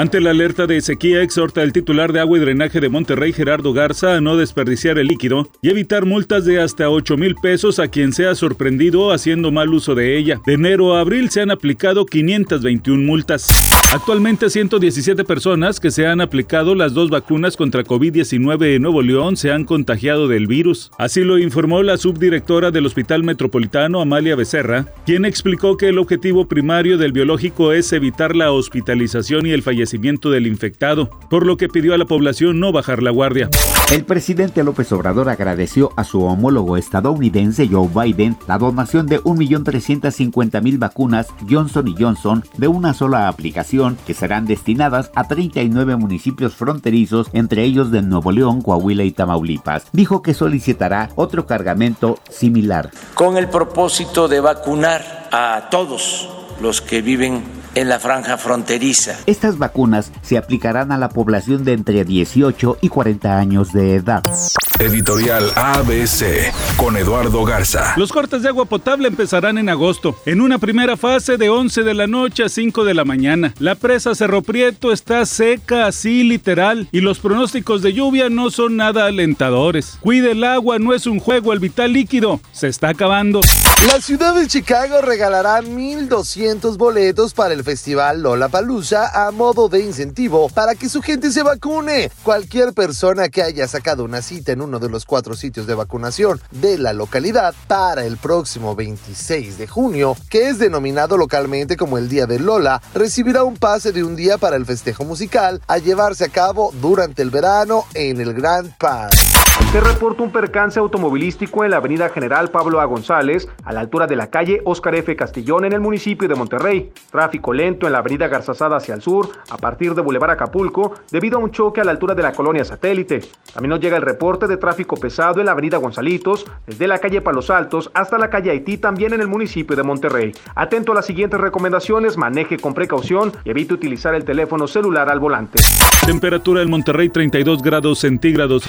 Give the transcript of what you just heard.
Ante la alerta de sequía, exhorta el titular de agua y drenaje de Monterrey, Gerardo Garza, a no desperdiciar el líquido y evitar multas de hasta 8 mil pesos a quien sea sorprendido haciendo mal uso de ella. De enero a abril se han aplicado 521 multas. Actualmente 117 personas que se han aplicado las dos vacunas contra COVID-19 en Nuevo León se han contagiado del virus. Así lo informó la subdirectora del Hospital Metropolitano, Amalia Becerra, quien explicó que el objetivo primario del biológico es evitar la hospitalización y el fallecimiento del infectado, por lo que pidió a la población no bajar la guardia. El presidente López Obrador agradeció a su homólogo estadounidense Joe Biden la donación de 1.350.000 vacunas Johnson Johnson de una sola aplicación que serán destinadas a 39 municipios fronterizos, entre ellos de Nuevo León, Coahuila y Tamaulipas. Dijo que solicitará otro cargamento similar. Con el propósito de vacunar a todos los que viven en la franja fronteriza. Estas vacunas se aplicarán a la población de entre 18 y 40 años de edad. Editorial ABC con Eduardo Garza. Los cortes de agua potable empezarán en agosto, en una primera fase de 11 de la noche a 5 de la mañana. La presa Cerro Prieto está seca, así literal, y los pronósticos de lluvia no son nada alentadores. Cuide el agua, no es un juego, el vital líquido se está acabando. La ciudad de Chicago regalará 1.200 boletos para el festival Lollapalooza a modo de incentivo para que su gente se vacune. Cualquier persona que haya sacado una cita en un uno de los cuatro sitios de vacunación de la localidad para el próximo 26 de junio, que es denominado localmente como el Día de Lola, recibirá un pase de un día para el festejo musical a llevarse a cabo durante el verano en el Grand Park. Se reporta un percance automovilístico en la avenida General Pablo A. González, a la altura de la calle Óscar F. Castillón, en el municipio de Monterrey. Tráfico lento en la avenida Garzazada hacia el sur, a partir de Boulevard Acapulco, debido a un choque a la altura de la colonia Satélite. También nos llega el reporte de tráfico pesado en la avenida Gonzalitos, desde la calle Palos Altos hasta la calle Haití, también en el municipio de Monterrey. Atento a las siguientes recomendaciones, maneje con precaución y evite utilizar el teléfono celular al volante. Temperatura en Monterrey 32 grados centígrados.